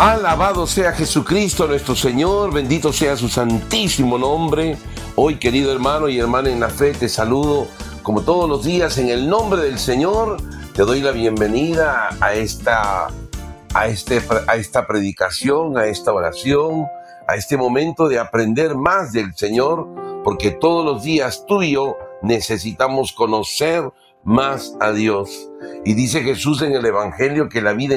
Alabado sea Jesucristo nuestro Señor, bendito sea su santísimo nombre. Hoy, querido hermano y hermana en la fe, te saludo como todos los días en el nombre del Señor. Te doy la bienvenida a esta, a este, a esta predicación, a esta oración, a este momento de aprender más del Señor, porque todos los días tú y yo necesitamos conocer más a Dios. Y dice Jesús en el Evangelio que la vida,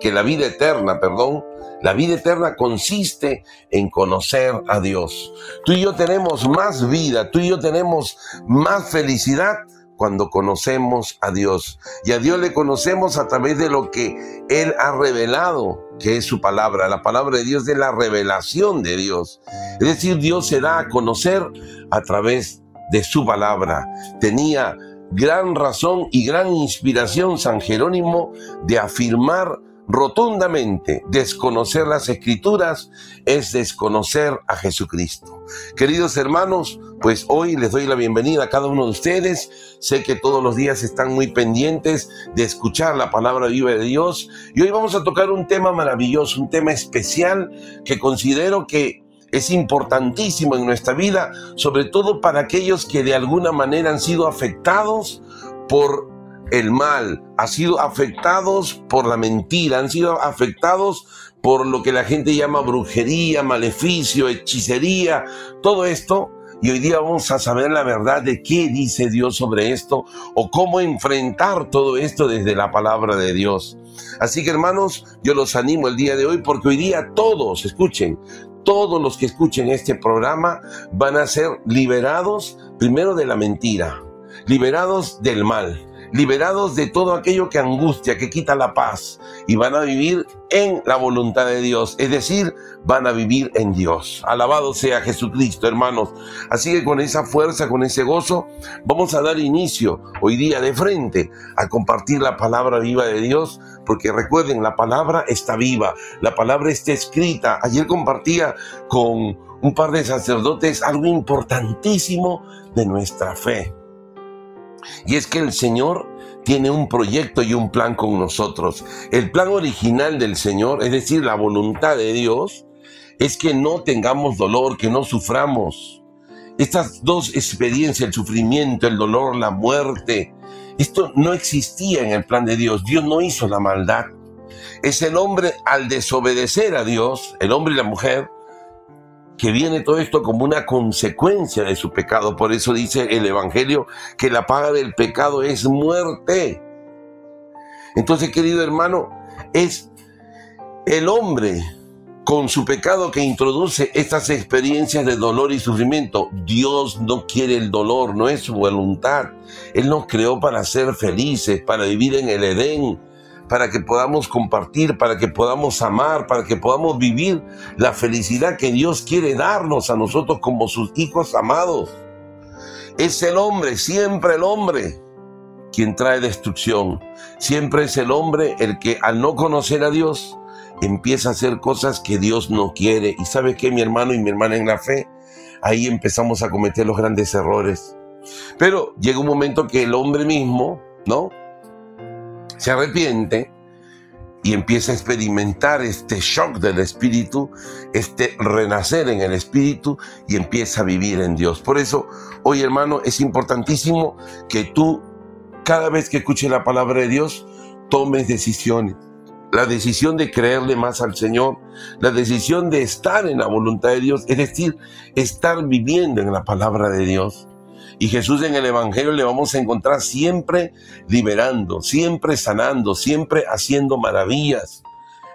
que la vida eterna, perdón, la vida eterna consiste en conocer a Dios. Tú y yo tenemos más vida, tú y yo tenemos más felicidad cuando conocemos a Dios. Y a Dios le conocemos a través de lo que Él ha revelado, que es su palabra. La palabra de Dios es la revelación de Dios. Es decir, Dios se da a conocer a través de su palabra. Tenía gran razón y gran inspiración San Jerónimo de afirmar rotundamente, desconocer las escrituras es desconocer a Jesucristo. Queridos hermanos, pues hoy les doy la bienvenida a cada uno de ustedes. Sé que todos los días están muy pendientes de escuchar la palabra viva de Dios y hoy vamos a tocar un tema maravilloso, un tema especial que considero que es importantísimo en nuestra vida, sobre todo para aquellos que de alguna manera han sido afectados por el mal, han sido afectados por la mentira, han sido afectados por lo que la gente llama brujería, maleficio, hechicería, todo esto. Y hoy día vamos a saber la verdad de qué dice Dios sobre esto o cómo enfrentar todo esto desde la palabra de Dios. Así que hermanos, yo los animo el día de hoy porque hoy día todos, escuchen, todos los que escuchen este programa van a ser liberados primero de la mentira, liberados del mal, liberados de todo aquello que angustia, que quita la paz, y van a vivir en la voluntad de Dios, es decir, van a vivir en Dios. Alabado sea Jesucristo, hermanos. Así que con esa fuerza, con ese gozo, vamos a dar inicio hoy día de frente a compartir la palabra viva de Dios, porque recuerden, la palabra está viva, la palabra está escrita. Ayer compartía con un par de sacerdotes algo importantísimo de nuestra fe. Y es que el Señor tiene un proyecto y un plan con nosotros. El plan original del Señor, es decir, la voluntad de Dios, es que no tengamos dolor, que no suframos. Estas dos experiencias, el sufrimiento, el dolor, la muerte, esto no existía en el plan de Dios. Dios no hizo la maldad. Es el hombre al desobedecer a Dios, el hombre y la mujer, que viene todo esto como una consecuencia de su pecado. Por eso dice el Evangelio que la paga del pecado es muerte. Entonces, querido hermano, es el hombre con su pecado que introduce estas experiencias de dolor y sufrimiento. Dios no quiere el dolor, no es su voluntad. Él nos creó para ser felices, para vivir en el Edén para que podamos compartir, para que podamos amar, para que podamos vivir la felicidad que Dios quiere darnos a nosotros como sus hijos amados. Es el hombre, siempre el hombre, quien trae destrucción. Siempre es el hombre el que al no conocer a Dios empieza a hacer cosas que Dios no quiere. Y sabe que mi hermano y mi hermana en la fe, ahí empezamos a cometer los grandes errores. Pero llega un momento que el hombre mismo, ¿no? Se arrepiente y empieza a experimentar este shock del espíritu, este renacer en el espíritu y empieza a vivir en Dios. Por eso, hoy hermano, es importantísimo que tú, cada vez que escuches la palabra de Dios, tomes decisiones. La decisión de creerle más al Señor, la decisión de estar en la voluntad de Dios, es decir, estar viviendo en la palabra de Dios. Y Jesús en el Evangelio le vamos a encontrar siempre liberando, siempre sanando, siempre haciendo maravillas.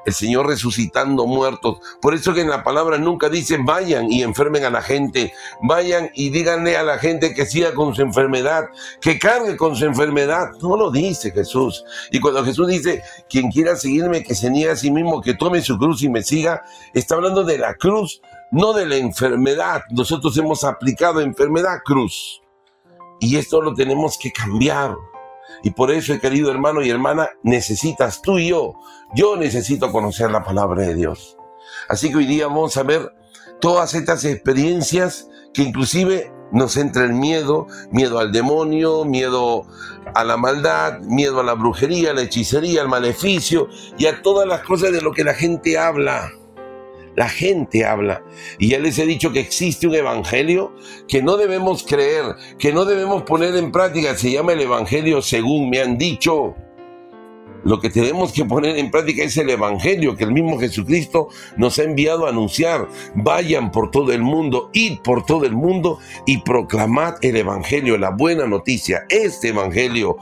El Señor resucitando muertos. Por eso que en la palabra nunca dice vayan y enfermen a la gente. Vayan y díganle a la gente que siga con su enfermedad, que cargue con su enfermedad. No lo dice Jesús. Y cuando Jesús dice, quien quiera seguirme, que se niegue a sí mismo, que tome su cruz y me siga, está hablando de la cruz, no de la enfermedad. Nosotros hemos aplicado enfermedad cruz. Y esto lo tenemos que cambiar. Y por eso, querido hermano y hermana, necesitas tú y yo, yo necesito conocer la palabra de Dios. Así que hoy día vamos a ver todas estas experiencias que inclusive nos entra el miedo, miedo al demonio, miedo a la maldad, miedo a la brujería, a la hechicería, al maleficio y a todas las cosas de lo que la gente habla. La gente habla. Y ya les he dicho que existe un evangelio que no debemos creer, que no debemos poner en práctica. Se llama el evangelio según me han dicho. Lo que tenemos que poner en práctica es el Evangelio que el mismo Jesucristo nos ha enviado a anunciar. Vayan por todo el mundo, id por todo el mundo y proclamad el Evangelio, la buena noticia. Este Evangelio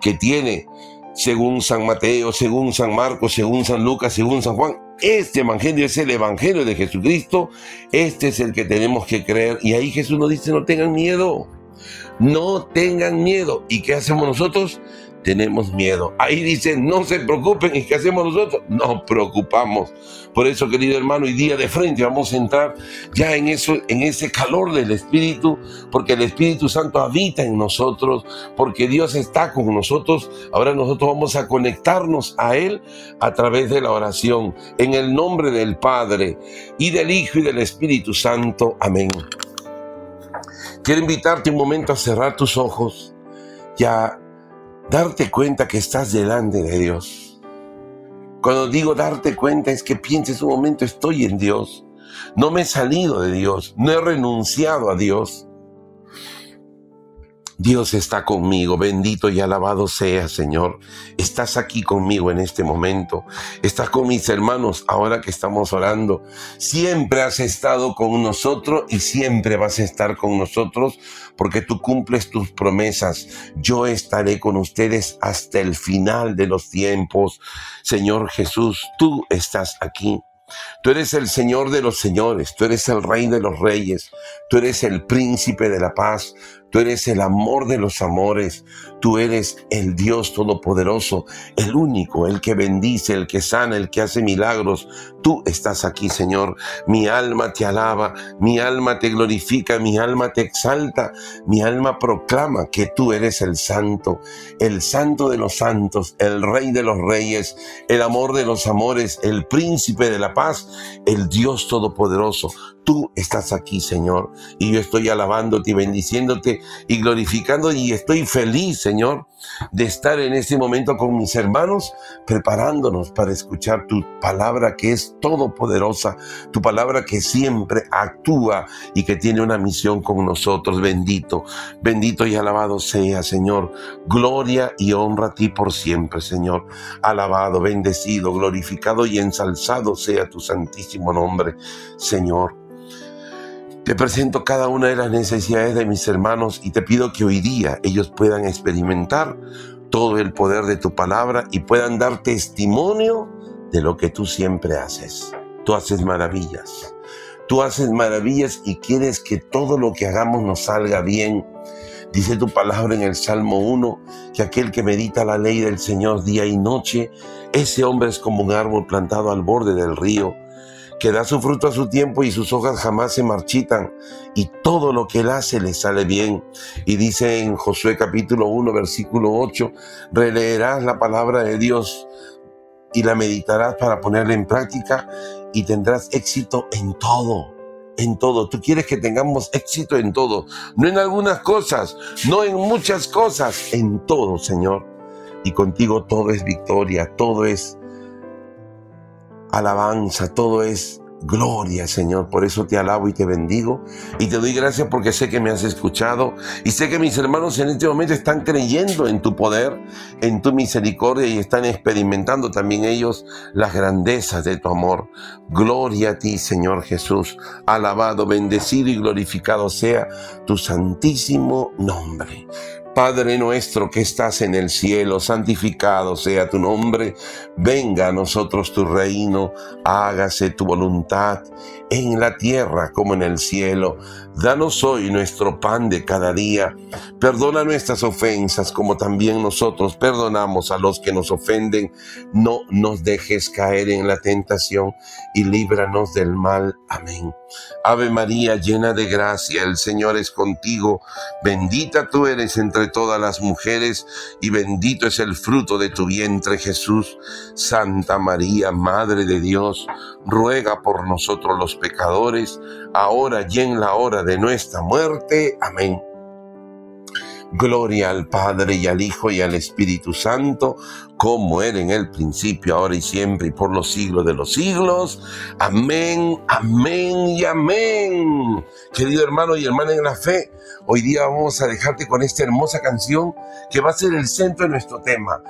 que tiene, según San Mateo, según San Marcos, según San Lucas, según San Juan, este Evangelio es el Evangelio de Jesucristo. Este es el que tenemos que creer. Y ahí Jesús nos dice, no tengan miedo. No tengan miedo. ¿Y qué hacemos nosotros? Tenemos miedo. Ahí dice, no se preocupen, ¿y qué hacemos nosotros? Nos preocupamos. Por eso, querido hermano, hoy día de frente vamos a entrar ya en eso, en ese calor del Espíritu, porque el Espíritu Santo habita en nosotros, porque Dios está con nosotros. Ahora nosotros vamos a conectarnos a Él a través de la oración, en el nombre del Padre y del Hijo y del Espíritu Santo. Amén. Quiero invitarte un momento a cerrar tus ojos ya darte cuenta que estás delante de Dios. Cuando digo darte cuenta es que pienses un momento, estoy en Dios. No me he salido de Dios, no he renunciado a Dios. Dios está conmigo, bendito y alabado sea, Señor. Estás aquí conmigo en este momento. Estás con mis hermanos ahora que estamos orando. Siempre has estado con nosotros y siempre vas a estar con nosotros porque tú cumples tus promesas. Yo estaré con ustedes hasta el final de los tiempos. Señor Jesús, tú estás aquí. Tú eres el Señor de los señores, tú eres el Rey de los reyes, tú eres el príncipe de la paz, Tú eres el amor de los amores. Tú eres el Dios todopoderoso, el único, el que bendice, el que sana, el que hace milagros. Tú estás aquí, Señor. Mi alma te alaba, mi alma te glorifica, mi alma te exalta, mi alma proclama que tú eres el santo, el santo de los santos, el rey de los reyes, el amor de los amores, el príncipe de la paz, el Dios todopoderoso. Tú estás aquí, Señor, y yo estoy alabándote y bendiciéndote y glorificando y estoy feliz, Señor, de estar en este momento con mis hermanos, preparándonos para escuchar tu palabra que es todopoderosa, tu palabra que siempre actúa y que tiene una misión con nosotros. Bendito, bendito y alabado sea, Señor. Gloria y honra a ti por siempre, Señor. Alabado, bendecido, glorificado y ensalzado sea tu santísimo nombre, Señor. Te presento cada una de las necesidades de mis hermanos y te pido que hoy día ellos puedan experimentar todo el poder de tu palabra y puedan dar testimonio de lo que tú siempre haces. Tú haces maravillas. Tú haces maravillas y quieres que todo lo que hagamos nos salga bien. Dice tu palabra en el Salmo 1 que aquel que medita la ley del Señor día y noche, ese hombre es como un árbol plantado al borde del río que da su fruto a su tiempo y sus hojas jamás se marchitan, y todo lo que él hace le sale bien. Y dice en Josué capítulo 1, versículo 8, releerás la palabra de Dios y la meditarás para ponerla en práctica y tendrás éxito en todo. En todo. Tú quieres que tengamos éxito en todo. No en algunas cosas, no en muchas cosas, en todo, Señor. Y contigo todo es victoria, todo es alabanza, todo es gloria, Señor. Por eso te alabo y te bendigo. Y te doy gracias porque sé que me has escuchado. Y sé que mis hermanos en este momento están creyendo en tu poder, en tu misericordia y están experimentando también ellos las grandezas de tu amor. Gloria a ti, Señor Jesús. Alabado, bendecido y glorificado sea tu santísimo nombre. Padre nuestro que estás en el cielo, santificado sea tu nombre, venga a nosotros tu reino, hágase tu voluntad en la tierra como en el cielo. Danos hoy nuestro pan de cada día. Perdona nuestras ofensas como también nosotros perdonamos a los que nos ofenden. No nos dejes caer en la tentación y líbranos del mal. Amén. Ave María, llena de gracia, el Señor es contigo. Bendita tú eres entre todas las mujeres y bendito es el fruto de tu vientre Jesús. Santa María, Madre de Dios, ruega por nosotros los pecadores, ahora y en la hora de nuestra muerte. Amén. Gloria al Padre y al Hijo y al Espíritu Santo, como era en el principio, ahora y siempre, y por los siglos de los siglos. Amén, amén y amén. Querido hermano y hermana en la fe, hoy día vamos a dejarte con esta hermosa canción que va a ser el centro de nuestro tema.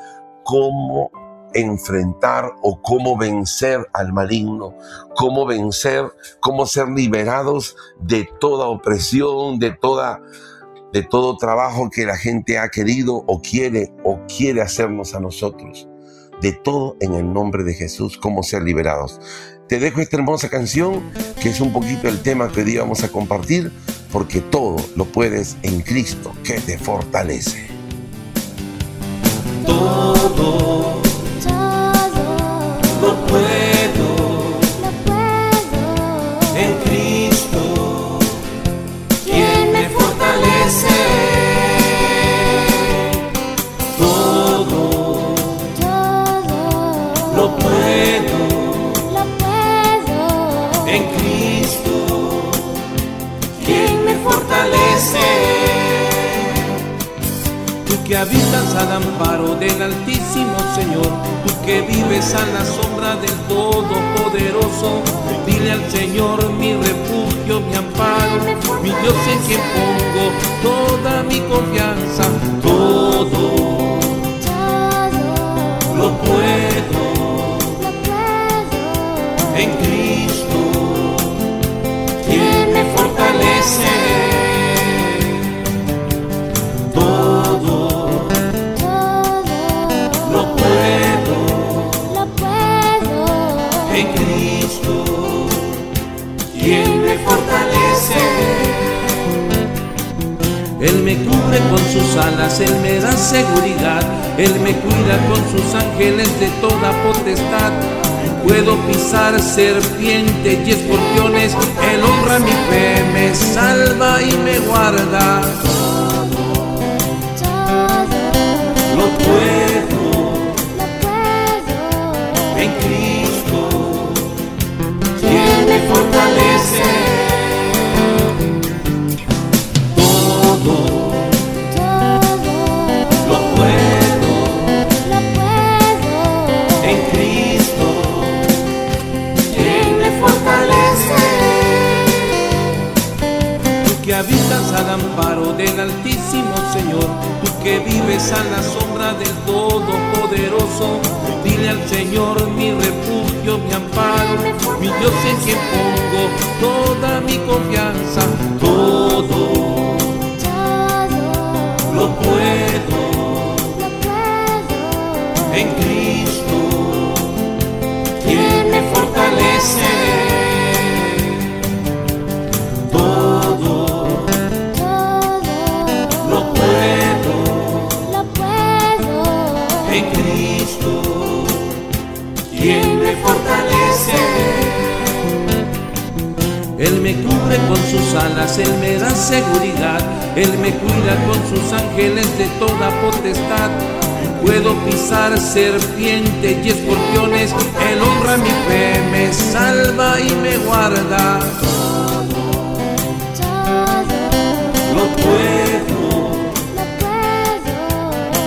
Cómo enfrentar o cómo vencer al maligno, cómo vencer, cómo ser liberados de toda opresión, de toda de todo trabajo que la gente ha querido o quiere o quiere hacernos a nosotros. De todo en el nombre de Jesús, cómo ser liberados. Te dejo esta hermosa canción que es un poquito el tema que hoy vamos a compartir, porque todo lo puedes en Cristo que te fortalece. Todo Tú que habitas al amparo del Altísimo Señor, tú que vives a la sombra del Todopoderoso, dile al Señor mi refugio, mi amparo, mi Dios en quien pongo toda mi confianza, todo lo puedo en Cristo, quien me fortalece. Con sus alas, Él me da seguridad, Él me cuida con sus ángeles de toda potestad. Puedo pisar serpientes y escorpiones, Él honra mi fe, me salva y me guarda. Lo puedo en Cristo, quien me fortalece. Al amparo del Altísimo Señor, tú que vives a la sombra del Todopoderoso, dile al Señor mi refugio, mi amparo, mi Dios en quien pongo toda mi confianza, todo lo puedo Él me cubre con sus alas, Él me da seguridad, Él me cuida con sus ángeles de toda potestad. Puedo pisar serpientes y escorpiones, Él honra mi fe, me salva y me guarda. Lo puedo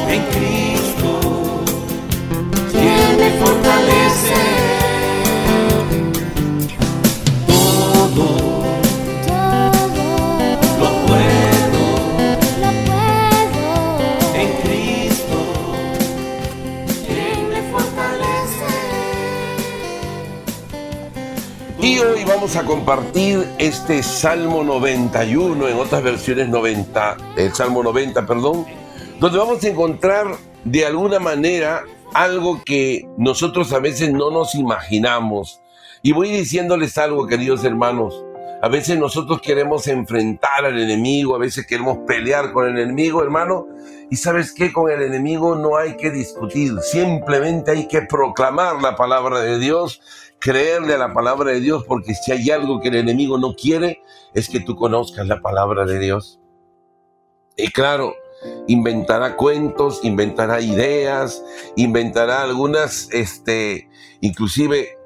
en Cristo, quien me fortalece. Y hoy vamos a compartir este Salmo 91, en otras versiones 90, el Salmo 90, perdón, donde vamos a encontrar de alguna manera algo que nosotros a veces no nos imaginamos. Y voy diciéndoles algo, queridos hermanos. A veces nosotros queremos enfrentar al enemigo, a veces queremos pelear con el enemigo, hermano. Y sabes qué, con el enemigo no hay que discutir, simplemente hay que proclamar la palabra de Dios, creerle a la palabra de Dios, porque si hay algo que el enemigo no quiere, es que tú conozcas la palabra de Dios. Y claro, inventará cuentos, inventará ideas, inventará algunas, este, inclusive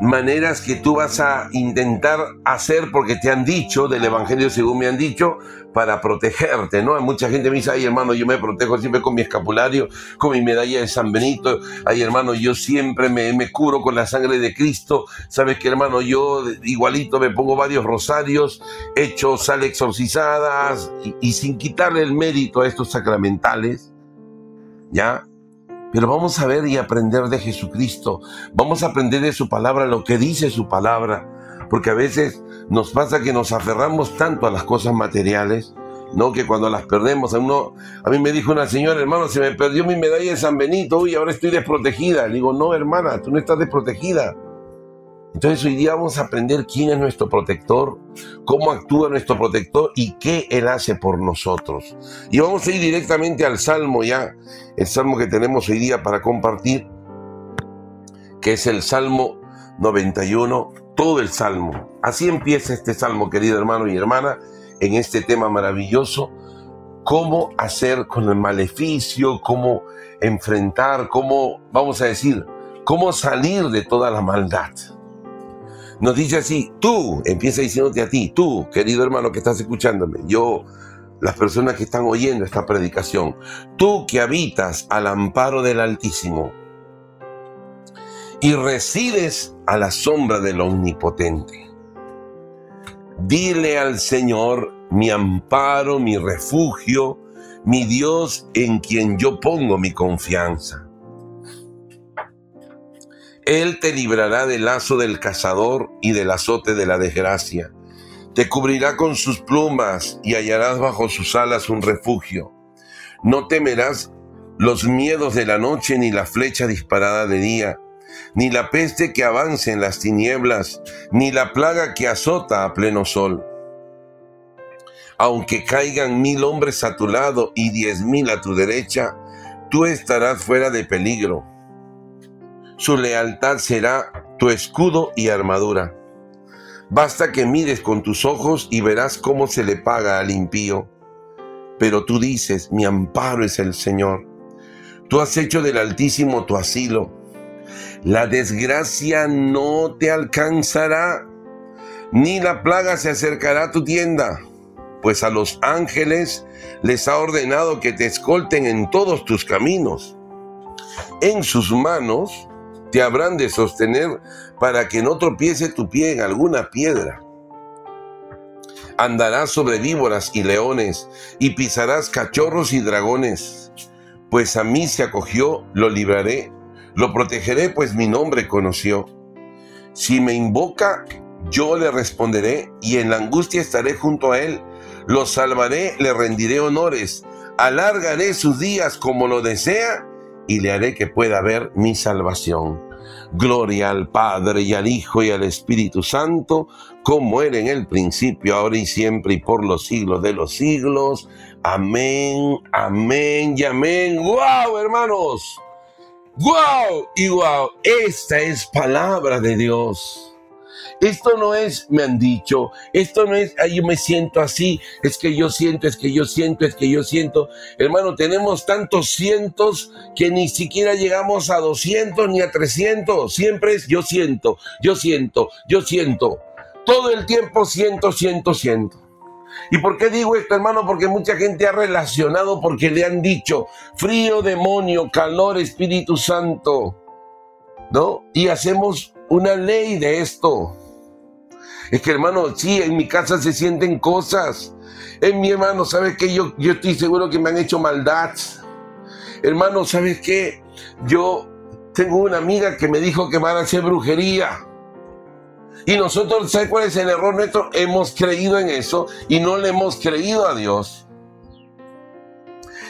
maneras que tú vas a intentar hacer porque te han dicho del Evangelio según me han dicho para protegerte, ¿no? Mucha gente me dice, ay hermano, yo me protejo siempre con mi escapulario, con mi medalla de San Benito, ay hermano, yo siempre me, me curo con la sangre de Cristo, sabes que hermano, yo igualito me pongo varios rosarios, hecho sal exorcizadas y sin quitarle el mérito a estos sacramentales, ¿ya? Pero vamos a ver y aprender de Jesucristo. Vamos a aprender de su palabra, lo que dice su palabra. Porque a veces nos pasa que nos aferramos tanto a las cosas materiales, ¿no? Que cuando las perdemos, a uno, a mí me dijo una señora, hermano, se me perdió mi medalla de San Benito, uy, ahora estoy desprotegida. Le digo, no, hermana, tú no estás desprotegida. Entonces hoy día vamos a aprender quién es nuestro protector, cómo actúa nuestro protector y qué Él hace por nosotros. Y vamos a ir directamente al Salmo ya, el Salmo que tenemos hoy día para compartir, que es el Salmo 91, todo el Salmo. Así empieza este Salmo, querido hermano y hermana, en este tema maravilloso, cómo hacer con el maleficio, cómo enfrentar, cómo, vamos a decir, cómo salir de toda la maldad nos dice así, tú, empieza diciéndote a ti, tú, querido hermano que estás escuchándome, yo, las personas que están oyendo esta predicación, tú que habitas al amparo del Altísimo y resides a la sombra del Omnipotente. Dile al Señor, mi amparo, mi refugio, mi Dios en quien yo pongo mi confianza. Él te librará del lazo del cazador y del azote de la desgracia. Te cubrirá con sus plumas y hallarás bajo sus alas un refugio. No temerás los miedos de la noche ni la flecha disparada de día, ni la peste que avance en las tinieblas, ni la plaga que azota a pleno sol. Aunque caigan mil hombres a tu lado y diez mil a tu derecha, tú estarás fuera de peligro su lealtad será tu escudo y armadura. Basta que mires con tus ojos y verás cómo se le paga al impío. Pero tú dices, mi amparo es el Señor. Tú has hecho del Altísimo tu asilo. La desgracia no te alcanzará, ni la plaga se acercará a tu tienda, pues a los ángeles les ha ordenado que te escolten en todos tus caminos. En sus manos te habrán de sostener para que no tropiece tu pie en alguna piedra. Andarás sobre víboras y leones, y pisarás cachorros y dragones. Pues a mí se acogió, lo libraré, lo protegeré, pues mi nombre conoció. Si me invoca, yo le responderé, y en la angustia estaré junto a él. Lo salvaré, le rendiré honores, alargaré sus días como lo desea, y le haré que pueda ver mi salvación. Gloria al Padre y al Hijo y al Espíritu Santo, como era en el principio, ahora y siempre y por los siglos de los siglos. Amén, amén y amén. ¡Wow, hermanos! ¡Wow! Y wow, esta es palabra de Dios. Esto no es, me han dicho, esto no es, yo me siento así, es que yo siento, es que yo siento, es que yo siento. Hermano, tenemos tantos cientos que ni siquiera llegamos a 200 ni a 300. Siempre es yo siento, yo siento, yo siento. Todo el tiempo siento, siento, siento. ¿Y por qué digo esto, hermano? Porque mucha gente ha relacionado porque le han dicho frío, demonio, calor, Espíritu Santo. ¿No? Y hacemos una ley de esto. Es que hermano, sí, en mi casa se sienten cosas. En mi hermano, ¿sabes qué? Yo, yo estoy seguro que me han hecho maldad. Hermano, ¿sabes qué? Yo tengo una amiga que me dijo que van a hacer brujería. Y nosotros, ¿sabes cuál es el error nuestro? Hemos creído en eso y no le hemos creído a Dios.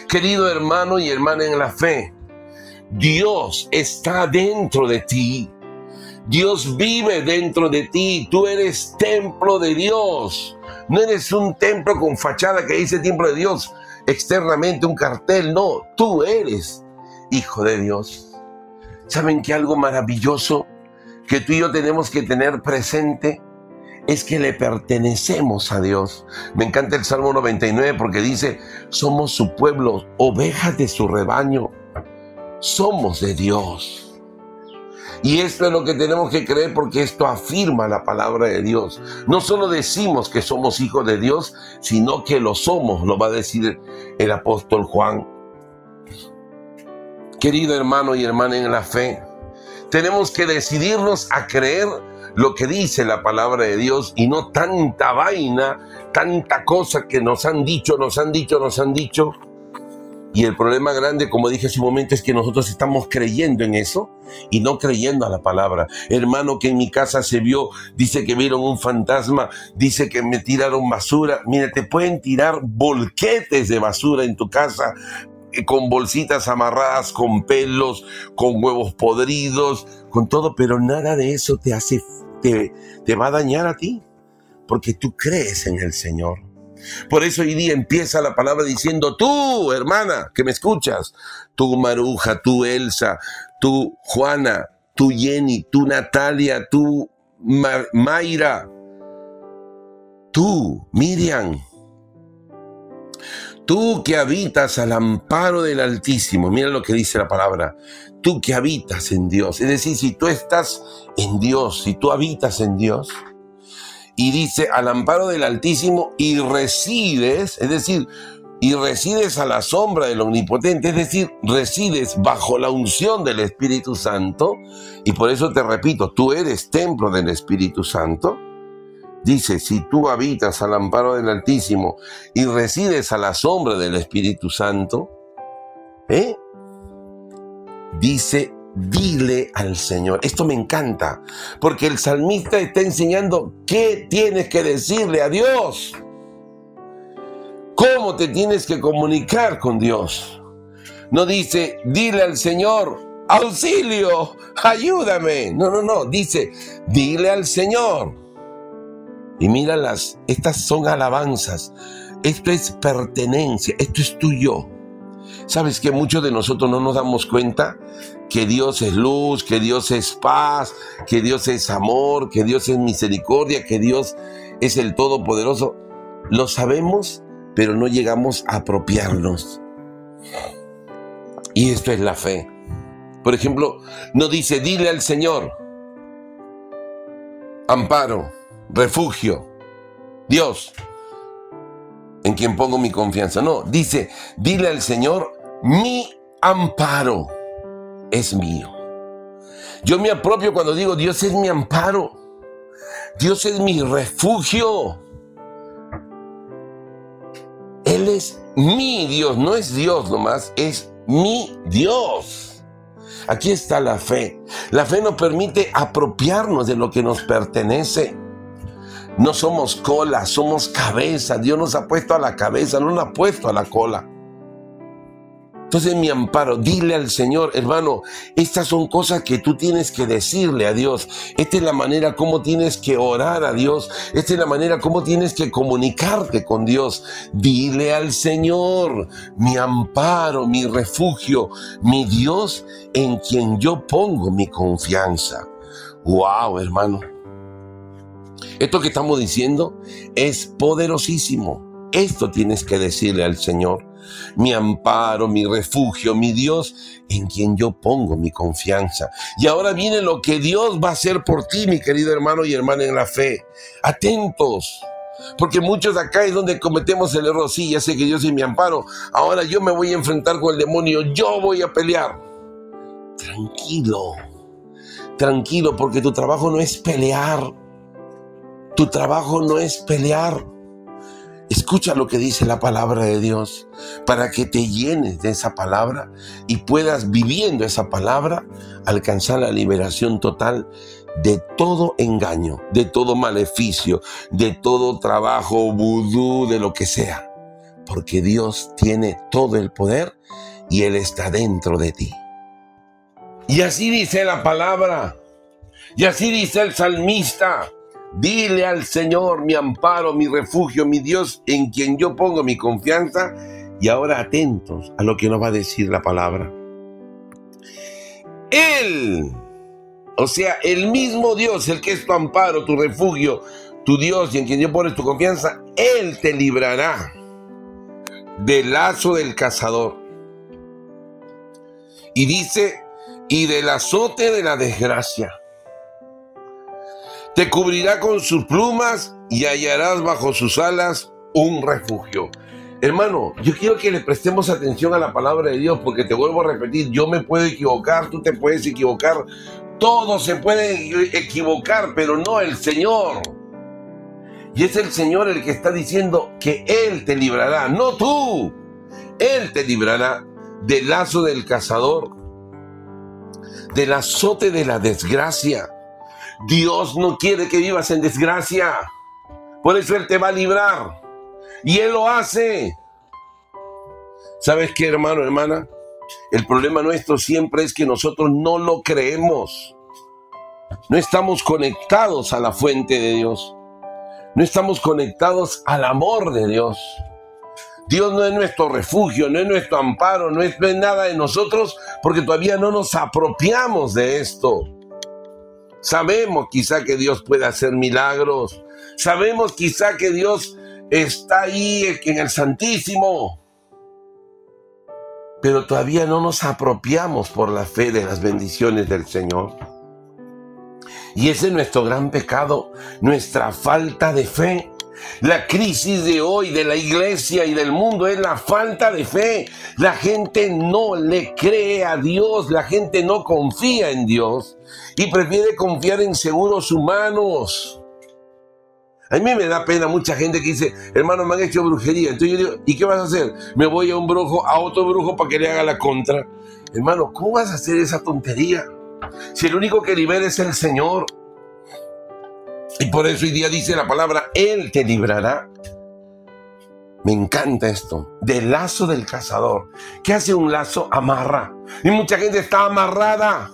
Querido hermano y hermana en la fe, Dios está dentro de ti. Dios vive dentro de ti, tú eres templo de Dios. No eres un templo con fachada que dice templo de Dios, externamente un cartel, no, tú eres hijo de Dios. ¿Saben que algo maravilloso que tú y yo tenemos que tener presente? Es que le pertenecemos a Dios. Me encanta el Salmo 99 porque dice, somos su pueblo, ovejas de su rebaño, somos de Dios. Y esto es lo que tenemos que creer porque esto afirma la palabra de Dios. No solo decimos que somos hijos de Dios, sino que lo somos, lo va a decir el apóstol Juan. Querido hermano y hermana en la fe, tenemos que decidirnos a creer lo que dice la palabra de Dios y no tanta vaina, tanta cosa que nos han dicho, nos han dicho, nos han dicho. Y el problema grande, como dije hace un momento, es que nosotros estamos creyendo en eso y no creyendo a la palabra. Hermano, que en mi casa se vio, dice que vieron un fantasma, dice que me tiraron basura. Mira, te pueden tirar volquetes de basura en tu casa, eh, con bolsitas amarradas, con pelos, con huevos podridos, con todo, pero nada de eso te hace, te, te va a dañar a ti, porque tú crees en el Señor. Por eso hoy día empieza la palabra diciendo, tú, hermana, que me escuchas, tú, Maruja, tú, Elsa, tú, Juana, tú, Jenny, tú, Natalia, tú, Mayra, tú, Miriam, Tú que habitas al amparo del Altísimo, mira lo que dice la palabra, tú que habitas en Dios, es decir, si tú estás en Dios, si tú habitas en Dios, y dice al amparo del Altísimo y resides, es decir, y resides a la sombra del Omnipotente, es decir, resides bajo la unción del Espíritu Santo, y por eso te repito, tú eres templo del Espíritu Santo. Dice, si tú habitas al amparo del Altísimo y resides a la sombra del Espíritu Santo, ¿eh? dice, dile al Señor. Esto me encanta, porque el salmista está enseñando qué tienes que decirle a Dios. ¿Cómo te tienes que comunicar con Dios? No dice, dile al Señor, auxilio, ayúdame. No, no, no, dice, dile al Señor. Y míralas, estas son alabanzas, esto es pertenencia, esto es tuyo. ¿Sabes que muchos de nosotros no nos damos cuenta que Dios es luz, que Dios es paz, que Dios es amor, que Dios es misericordia, que Dios es el Todopoderoso? Lo sabemos, pero no llegamos a apropiarnos. Y esto es la fe. Por ejemplo, no dice, dile al Señor, amparo, refugio, Dios, en quien pongo mi confianza. No, dice, dile al Señor, mi amparo es mío. Yo me apropio cuando digo, Dios es mi amparo. Dios es mi refugio. Él es mi Dios, no es Dios nomás, es mi Dios. Aquí está la fe. La fe nos permite apropiarnos de lo que nos pertenece. No somos cola, somos cabeza. Dios nos ha puesto a la cabeza, no nos ha puesto a la cola. Entonces mi amparo, dile al Señor, hermano, estas son cosas que tú tienes que decirle a Dios. Esta es la manera como tienes que orar a Dios. Esta es la manera como tienes que comunicarte con Dios. Dile al Señor, mi amparo, mi refugio, mi Dios en quien yo pongo mi confianza. Wow, hermano. Esto que estamos diciendo es poderosísimo. Esto tienes que decirle al Señor. Mi amparo, mi refugio, mi Dios, en quien yo pongo mi confianza. Y ahora viene lo que Dios va a hacer por ti, mi querido hermano y hermana en la fe. Atentos. Porque muchos acá es donde cometemos el error. Sí, ya sé que Dios es mi amparo. Ahora yo me voy a enfrentar con el demonio. Yo voy a pelear. Tranquilo. Tranquilo, porque tu trabajo no es pelear. Tu trabajo no es pelear. Escucha lo que dice la palabra de Dios para que te llenes de esa palabra y puedas viviendo esa palabra alcanzar la liberación total de todo engaño, de todo maleficio, de todo trabajo vudú, de lo que sea. Porque Dios tiene todo el poder y Él está dentro de ti. Y así dice la palabra. Y así dice el salmista. Dile al Señor, mi amparo, mi refugio, mi Dios, en quien yo pongo mi confianza. Y ahora atentos a lo que nos va a decir la palabra. Él, o sea, el mismo Dios, el que es tu amparo, tu refugio, tu Dios y en quien yo pones tu confianza, Él te librará del lazo del cazador. Y dice, y del azote de la desgracia. Te cubrirá con sus plumas y hallarás bajo sus alas un refugio. Hermano, yo quiero que le prestemos atención a la palabra de Dios porque te vuelvo a repetir, yo me puedo equivocar, tú te puedes equivocar, todos se pueden equivocar, pero no el Señor. Y es el Señor el que está diciendo que Él te librará, no tú. Él te librará del lazo del cazador, del azote de la desgracia. Dios no quiere que vivas en desgracia. Por eso Él te va a librar. Y Él lo hace. ¿Sabes qué, hermano, hermana? El problema nuestro siempre es que nosotros no lo creemos. No estamos conectados a la fuente de Dios. No estamos conectados al amor de Dios. Dios no es nuestro refugio, no es nuestro amparo, no es, nada de nosotros porque todavía no nos apropiamos de esto. Sabemos quizá que Dios puede hacer milagros. Sabemos quizá que Dios está ahí en el Santísimo. Pero todavía no nos apropiamos por la fe de las bendiciones del Señor. Y ese es nuestro gran pecado, nuestra falta de fe. La crisis de hoy de la iglesia y del mundo es la falta de fe. La gente no le cree a Dios, la gente no confía en Dios y prefiere confiar en seguros humanos. A mí me da pena mucha gente que dice, hermano, me han hecho brujería. Entonces yo digo, ¿y qué vas a hacer? Me voy a un brujo, a otro brujo para que le haga la contra. Hermano, ¿cómo vas a hacer esa tontería? Si el único que libera es el Señor. Y por eso hoy día dice la palabra, Él te librará. Me encanta esto, del lazo del cazador. ¿Qué hace un lazo? Amarra. Y mucha gente está amarrada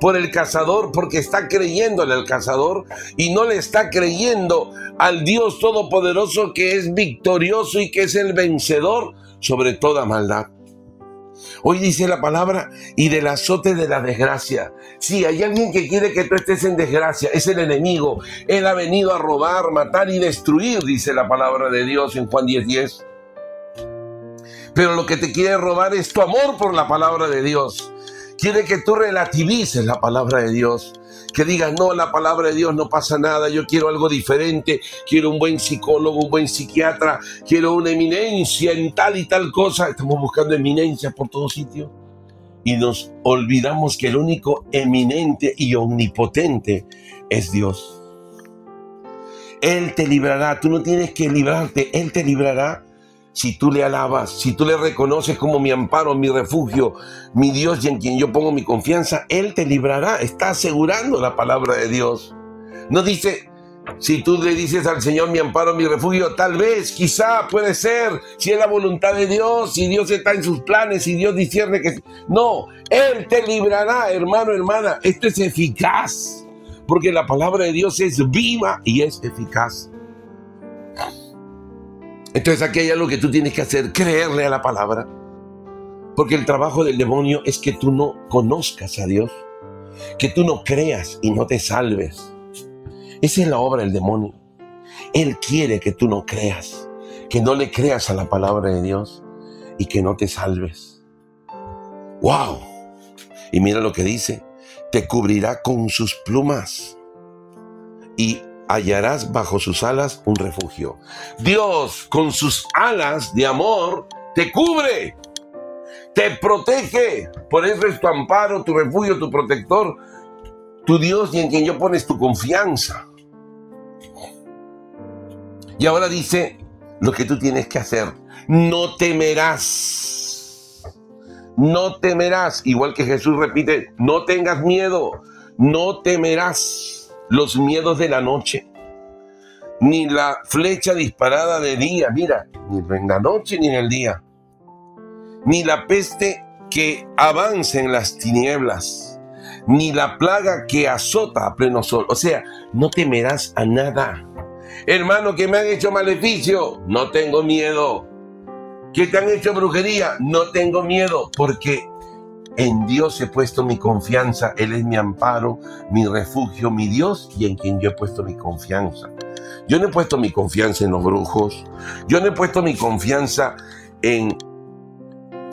por el cazador porque está creyéndole al cazador y no le está creyendo al Dios Todopoderoso que es victorioso y que es el vencedor sobre toda maldad. Hoy dice la palabra y del azote de la desgracia. Si hay alguien que quiere que tú estés en desgracia, es el enemigo. Él ha venido a robar, matar y destruir, dice la palabra de Dios en Juan 10:10. 10. Pero lo que te quiere robar es tu amor por la palabra de Dios. Quiere que tú relativices la palabra de Dios que digas, no, la palabra de Dios no pasa nada, yo quiero algo diferente, quiero un buen psicólogo, un buen psiquiatra, quiero una eminencia en tal y tal cosa. Estamos buscando eminencia por todo sitio. Y nos olvidamos que el único eminente y omnipotente es Dios. Él te librará, tú no tienes que librarte, Él te librará si tú le alabas, si tú le reconoces como mi amparo, mi refugio, mi Dios y en quien yo pongo mi confianza, Él te librará. Está asegurando la palabra de Dios. No dice, si tú le dices al Señor mi amparo, mi refugio, tal vez, quizá, puede ser, si es la voluntad de Dios, si Dios está en sus planes, si Dios discierne que... No, Él te librará, hermano, hermana. Esto es eficaz, porque la palabra de Dios es viva y es eficaz. Entonces aquí hay algo que tú tienes que hacer, creerle a la palabra. Porque el trabajo del demonio es que tú no conozcas a Dios, que tú no creas y no te salves. Esa es la obra del demonio. Él quiere que tú no creas, que no le creas a la palabra de Dios y que no te salves. ¡Wow! Y mira lo que dice, te cubrirá con sus plumas y hallarás bajo sus alas un refugio. Dios con sus alas de amor te cubre, te protege. Por eso es tu amparo, tu refugio, tu protector, tu Dios y en quien yo pones tu confianza. Y ahora dice lo que tú tienes que hacer. No temerás. No temerás. Igual que Jesús repite, no tengas miedo. No temerás los miedos de la noche, ni la flecha disparada de día, mira, ni en la noche ni en el día, ni la peste que avance en las tinieblas, ni la plaga que azota a pleno sol. O sea, no temerás a nada. Hermano, que me han hecho maleficio, no tengo miedo. Que te han hecho brujería, no tengo miedo, porque en Dios he puesto mi confianza. Él es mi amparo, mi refugio, mi Dios y en quien yo he puesto mi confianza. Yo no he puesto mi confianza en los brujos. Yo no he puesto mi confianza en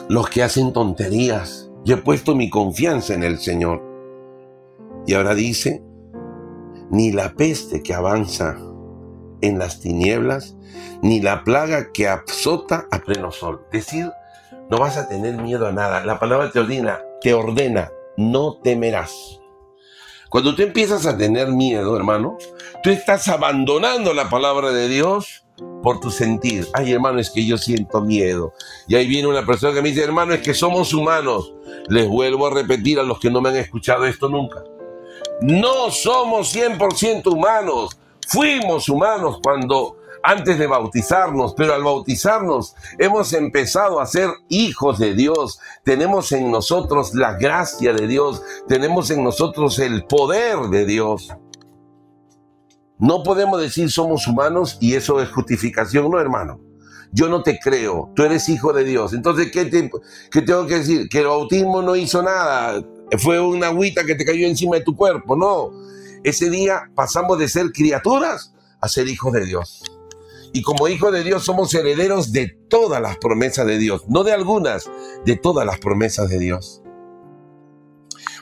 los que hacen tonterías. Yo he puesto mi confianza en el Señor. Y ahora dice, ni la peste que avanza en las tinieblas, ni la plaga que azota a pleno sol. Decir, no vas a tener miedo a nada. La palabra te ordena, te ordena, no temerás. Cuando tú empiezas a tener miedo, hermano, tú estás abandonando la palabra de Dios por tu sentir. Ay, hermano, es que yo siento miedo. Y ahí viene una persona que me dice, hermano, es que somos humanos. Les vuelvo a repetir a los que no me han escuchado esto nunca. No somos 100% humanos. Fuimos humanos cuando antes de bautizarnos, pero al bautizarnos hemos empezado a ser hijos de Dios. Tenemos en nosotros la gracia de Dios, tenemos en nosotros el poder de Dios. No podemos decir somos humanos y eso es justificación, no hermano. Yo no te creo, tú eres hijo de Dios. Entonces, ¿qué, tengo que decir? Que el bautismo no hizo nada, fue una agüita que te cayó encima de tu cuerpo. No, ese día pasamos de ser criaturas a ser hijos de Dios. Y como hijos de Dios somos herederos de todas las promesas de Dios, no de algunas, de todas las promesas de Dios.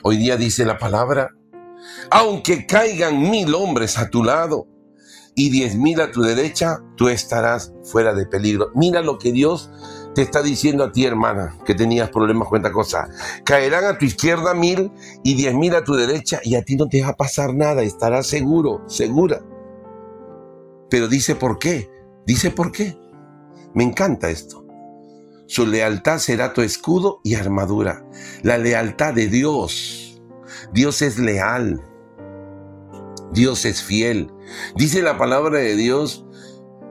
Hoy día dice la palabra, aunque caigan mil hombres a tu lado y diez mil a tu derecha, tú estarás fuera de peligro. Mira lo que Dios te está diciendo a ti, hermana, que tenías problemas con esta cosa. Caerán a tu izquierda mil y diez mil a tu derecha y a ti no te va a pasar nada, estarás seguro, segura. Pero dice por qué, dice por qué. Me encanta esto. Su lealtad será tu escudo y armadura. La lealtad de Dios. Dios es leal. Dios es fiel. Dice la palabra de Dios,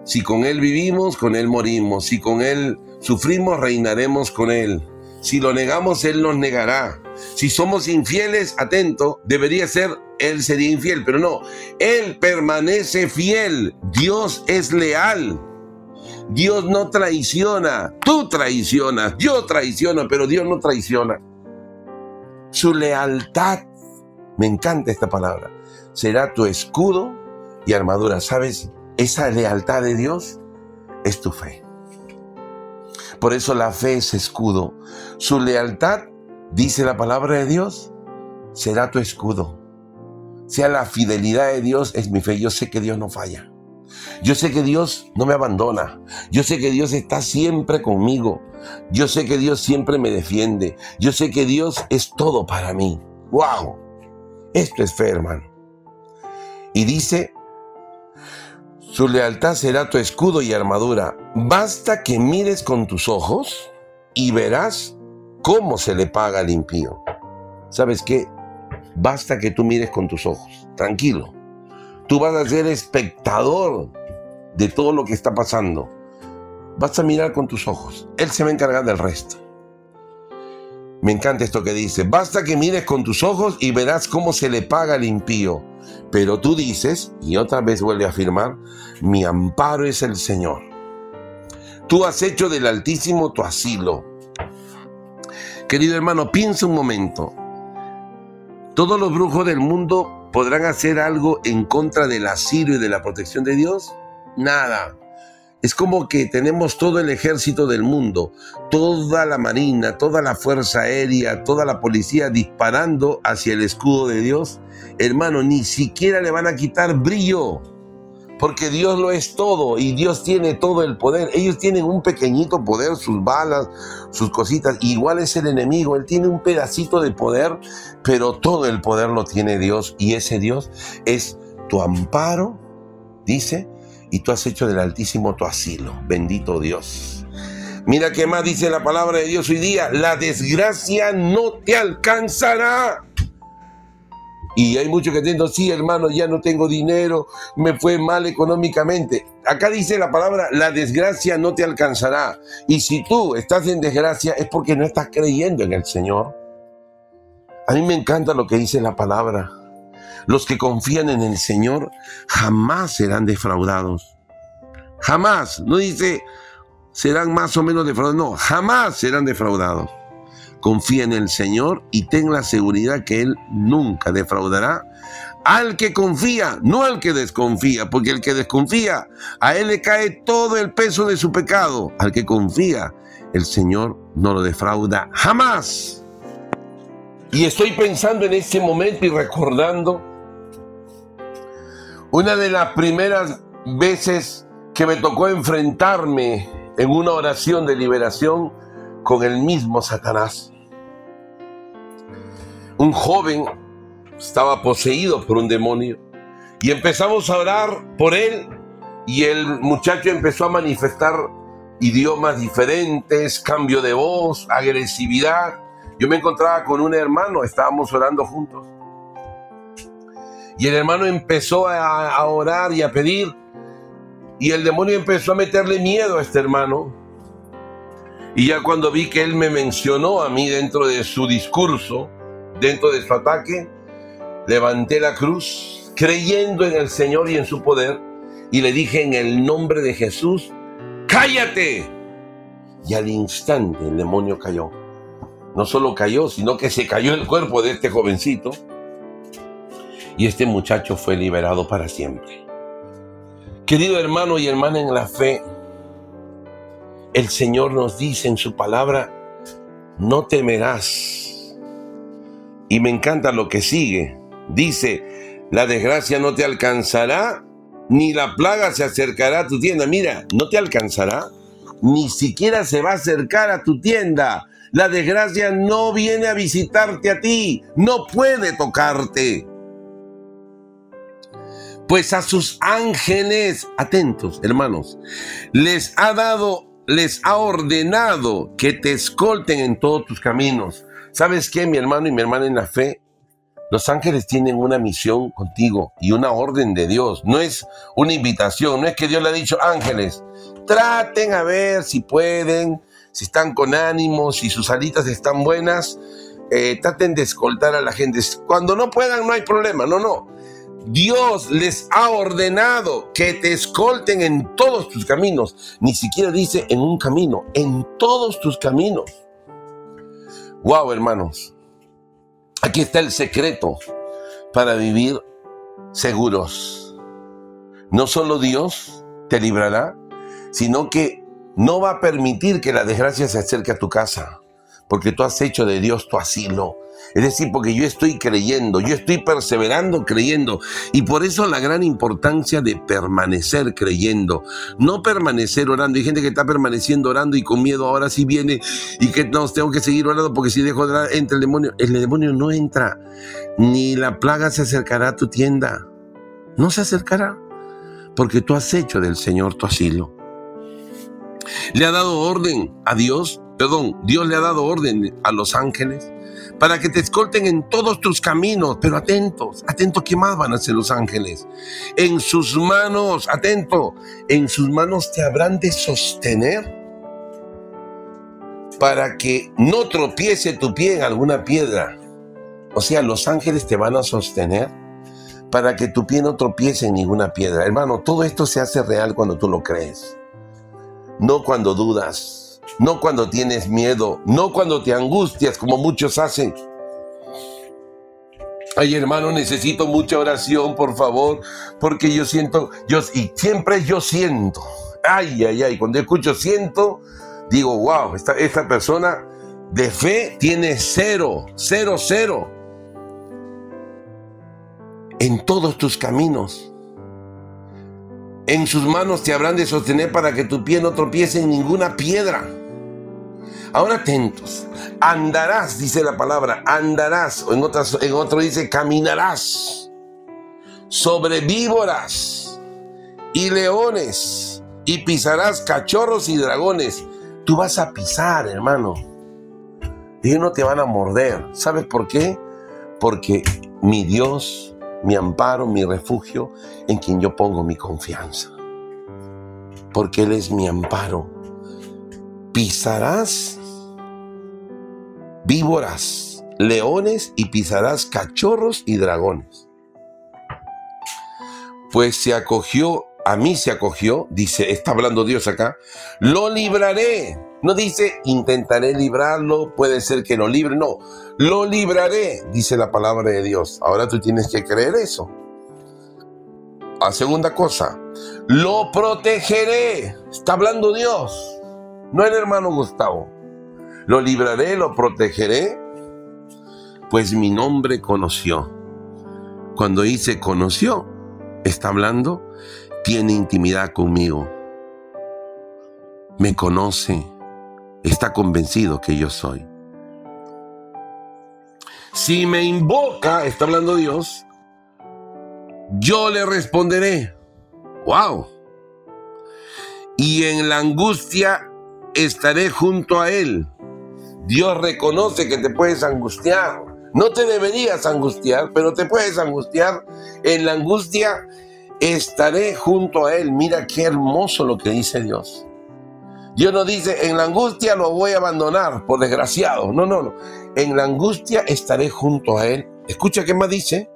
si con Él vivimos, con Él morimos. Si con Él sufrimos, reinaremos con Él. Si lo negamos, Él nos negará. Si somos infieles, atento, debería ser, Él sería infiel, pero no. Él permanece fiel. Dios es leal. Dios no traiciona. Tú traicionas. Yo traiciono, pero Dios no traiciona. Su lealtad, me encanta esta palabra, será tu escudo y armadura. ¿Sabes? Esa lealtad de Dios es tu fe. Por eso la fe es escudo. Su lealtad, dice la palabra de Dios, será tu escudo. Sea la fidelidad de Dios, es mi fe. Yo sé que Dios no falla. Yo sé que Dios no me abandona. Yo sé que Dios está siempre conmigo. Yo sé que Dios siempre me defiende. Yo sé que Dios es todo para mí. ¡Wow! Esto es fe, hermano. Y dice, su lealtad será tu escudo y armadura. Basta que mires con tus ojos y verás cómo se le paga al impío. ¿Sabes qué? Basta que tú mires con tus ojos. Tranquilo. Tú vas a ser espectador de todo lo que está pasando. Vas a mirar con tus ojos. Él se va a encargar del resto. Me encanta esto que dice. Basta que mires con tus ojos y verás cómo se le paga al impío. Pero tú dices, y otra vez vuelve a afirmar, mi amparo es el Señor. Tú has hecho del Altísimo tu asilo. Querido hermano, piensa un momento. ¿Todos los brujos del mundo podrán hacer algo en contra del asilo y de la protección de Dios? Nada. Es como que tenemos todo el ejército del mundo, toda la marina, toda la fuerza aérea, toda la policía disparando hacia el escudo de Dios. Hermano, ni siquiera le van a quitar brillo, porque Dios lo es todo y Dios tiene todo el poder. Ellos tienen un pequeñito poder, sus balas, sus cositas. Igual es el enemigo, él tiene un pedacito de poder, pero todo el poder lo tiene Dios y ese Dios es tu amparo, dice, y tú has hecho del Altísimo tu asilo. Bendito Dios. Mira qué más dice la palabra de Dios hoy día. La desgracia no te alcanzará. Y hay muchos que dicen, sí, hermano, ya no tengo dinero, me fue mal económicamente. Acá dice la palabra, la desgracia no te alcanzará. Y si tú estás en desgracia es porque no estás creyendo en el Señor. A mí me encanta lo que dice la palabra. Los que confían en el Señor jamás serán defraudados. Jamás. No dice serán más o menos defraudados. No, jamás serán defraudados. Confía en el Señor y ten la seguridad que Él nunca defraudará al que confía, no al que desconfía, porque el que desconfía, a Él le cae todo el peso de su pecado. Al que confía, el Señor no lo defrauda jamás. Y estoy pensando en este momento y recordando una de las primeras veces que me tocó enfrentarme en una oración de liberación con el mismo Satanás. Un joven estaba poseído por un demonio y empezamos a orar por él y el muchacho empezó a manifestar idiomas diferentes, cambio de voz, agresividad. Yo me encontraba con un hermano, estábamos orando juntos. Y el hermano empezó a, orar y a pedir. Y el demonio empezó a meterle miedo a este hermano. Y ya cuando vi que él me mencionó a mí dentro de su discurso, dentro de su ataque, levanté la cruz, creyendo en el Señor y en su poder, y le dije en el nombre de Jesús, cállate. Y al instante el demonio cayó. No solo cayó, sino que se cayó el cuerpo de este jovencito. Y este muchacho fue liberado para siempre. Querido hermano y hermana en la fe, el Señor nos dice en su palabra, no temerás. Y me encanta lo que sigue. Dice, la desgracia no te alcanzará ni la plaga se acercará a tu tienda. Mira, no te alcanzará, ni siquiera se va a acercar a tu tienda. La desgracia no viene a visitarte a ti, no puede tocarte. Pues a sus ángeles, atentos hermanos, les ha dado, les ha ordenado que te escolten en todos tus caminos. ¿Sabes qué, mi hermano y mi hermana en la fe? Los ángeles tienen una misión contigo y una orden de Dios. No es una invitación, no es que Dios le ha dicho, ángeles, traten a ver si pueden, si están con ánimo, si sus alitas están buenas, eh, traten de escoltar a la gente. Cuando no puedan, no hay problema, no, no. Dios les ha ordenado que te escolten en todos tus caminos. Ni siquiera dice en un camino, en todos tus caminos. Wow, hermanos. Aquí está el secreto para vivir seguros. No solo Dios te librará, sino que no va a permitir que la desgracia se acerque a tu casa, porque tú has hecho de Dios tu asilo. Es decir, porque yo estoy creyendo, yo estoy perseverando creyendo. Y por eso la gran importancia de permanecer creyendo. No permanecer orando. Hay gente que está permaneciendo orando y con miedo ahora sí viene y que no, tengo que seguir orando porque si dejo de orar entra el demonio. El demonio no entra. Ni la plaga se acercará a tu tienda. No se acercará. Porque tú has hecho del Señor tu asilo. Le ha dado orden a Dios, perdón, Dios le ha dado orden a los ángeles para que te escolten en todos tus caminos, pero atentos, atentos, ¿qué más van a hacer los ángeles? En sus manos, atento, en sus manos te habrán de sostener para que no tropiece tu pie en alguna piedra. O sea, los ángeles te van a sostener para que tu pie no tropiece en ninguna piedra. Hermano, todo esto se hace real cuando tú lo crees, no cuando dudas no cuando tienes miedo, no cuando te angustias como muchos hacen. Ay, hermano, necesito mucha oración, por favor, porque yo siento, yo, y siempre yo siento. Ay, ay, ay, cuando escucho siento, digo, wow, esta, esta persona de fe tiene cero, cero, cero en todos tus caminos. En sus manos te habrán de sostener para que tu pie no tropiece en ninguna piedra. Ahora atentos. Andarás, dice la palabra, andarás. O en, otras, en otro dice, caminarás sobre víboras y leones y pisarás cachorros y dragones. Tú vas a pisar, hermano. Ellos no te van a morder. ¿Sabes por qué? Porque mi Dios mi amparo, mi refugio, en quien yo pongo mi confianza. Porque Él es mi amparo. Pisarás víboras, leones y pisarás cachorros y dragones. Pues se acogió, a mí se acogió, dice, está hablando Dios acá, lo libraré no dice intentaré librarlo, puede ser que lo libre, no, lo libraré, dice la palabra de Dios. Ahora tú tienes que creer eso. A segunda cosa, lo protegeré. Está hablando Dios, no el hermano Gustavo. Lo libraré, lo protegeré. pues mi nombre conoció. Cuando dice conoció, está hablando, tiene intimidad conmigo. Me conoce, está convencido que yo soy. Si me invoca, está hablando Dios, yo le responderé. ¡Wow! Y en la angustia estaré junto a él. Dios reconoce que te puedes angustiar. No te deberías angustiar, pero te puedes angustiar. En la angustia estaré junto a él. Mira qué hermoso lo que dice Dios. Dios no dice, en la angustia lo voy a abandonar, por desgraciado. No, no, no. En la angustia estaré junto a Él. Escucha qué más dice.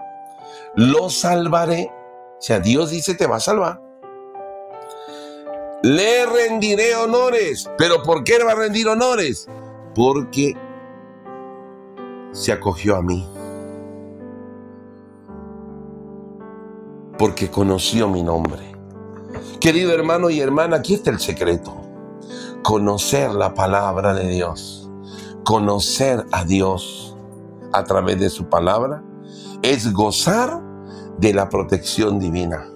Lo salvaré. O sea, Dios dice, te va a salvar. Le rendiré honores. ¿Pero por qué le va a rendir honores? Porque se acogió a mí. Porque conoció mi nombre. Querido hermano y hermana, aquí está el secreto conocer la palabra de Dios, conocer a Dios a través de su palabra, es gozar de la protección divina.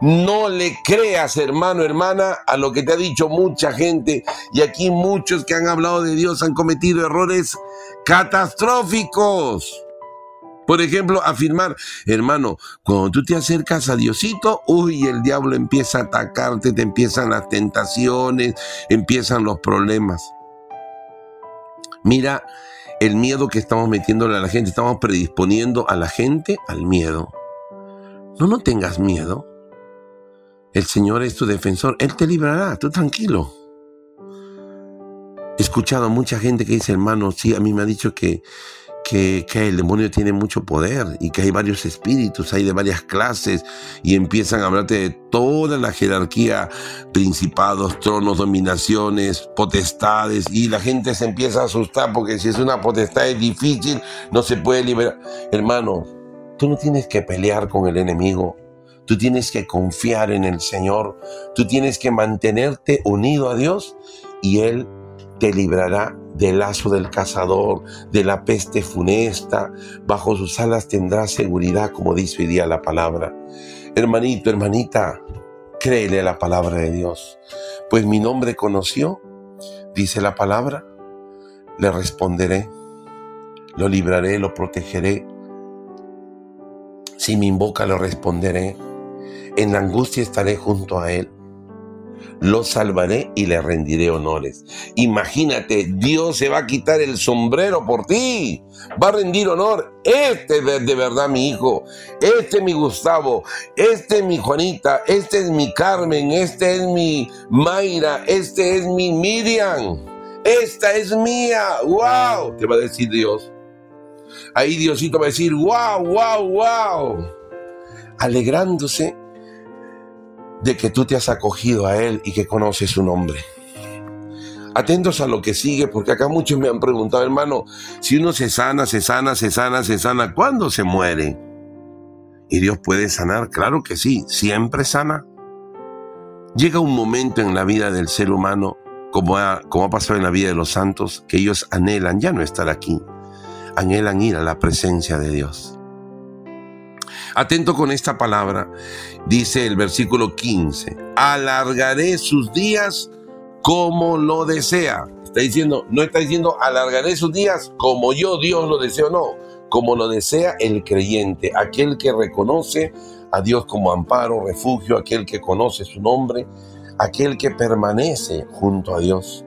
No le creas, hermano, hermana, a lo que te ha dicho mucha gente. Y aquí muchos que han hablado de Dios han cometido errores catastróficos. Por ejemplo, afirmar, hermano, cuando tú te acercas a Diosito, uy, el diablo empieza a atacarte, te empiezan las tentaciones, empiezan los problemas. Mira el miedo que estamos metiéndole a la gente, estamos predisponiendo a la gente al miedo. No, no tengas miedo. El Señor es tu defensor, Él te librará, tú tranquilo. He escuchado a mucha gente que dice, hermano, sí, a mí me ha dicho que que, el demonio tiene mucho poder y que hay varios espíritus, hay de varias clases y empiezan a hablarte de toda la jerarquía, principados, tronos, dominaciones, potestades y la gente se empieza a asustar porque si es una potestad es difícil, no se puede liberar. Hermano, tú no tienes que pelear con el enemigo. Tú tienes que confiar en el Señor. Tú tienes que mantenerte unido a Dios y Él te librará del lazo del cazador, de la peste funesta. Bajo sus alas tendrás seguridad, como dice hoy día la palabra. Hermanito, hermanita, créele a la palabra de Dios. Pues mi nombre conoció, dice la palabra, le responderé, lo libraré, lo protegeré. Si me invoca, lo responderé. En la angustia estaré junto a él. Lo salvaré y le rendiré honores. Imagínate, Dios se va a quitar el sombrero por ti, va a rendir honor. Este es de verdad mi hijo, este es mi Gustavo, este es mi Juanita, este es mi Carmen, este es mi Mayra, este es mi Miriam, esta es mía, wow, te va a decir Dios. Ahí Diosito va a decir, wow, wow, wow, alegrándose de que tú te has acogido a Él y que conoces su nombre. Atentos a lo que sigue, porque acá muchos me han preguntado, hermano, si uno se sana, se sana, se sana, se sana, ¿cuándo se muere? ¿Y Dios puede sanar? Claro que sí, siempre sana. Llega un momento en la vida del ser humano, como ha, como ha pasado en la vida de los santos, que ellos anhelan ya no estar aquí, anhelan ir a la presencia de Dios. Atento con esta palabra, dice el versículo 15, alargaré sus días como lo desea. Está diciendo, no está diciendo alargaré sus días como yo Dios lo deseo, no, como lo desea el creyente, aquel que reconoce a Dios como amparo, refugio, aquel que conoce su nombre, aquel que permanece junto a Dios.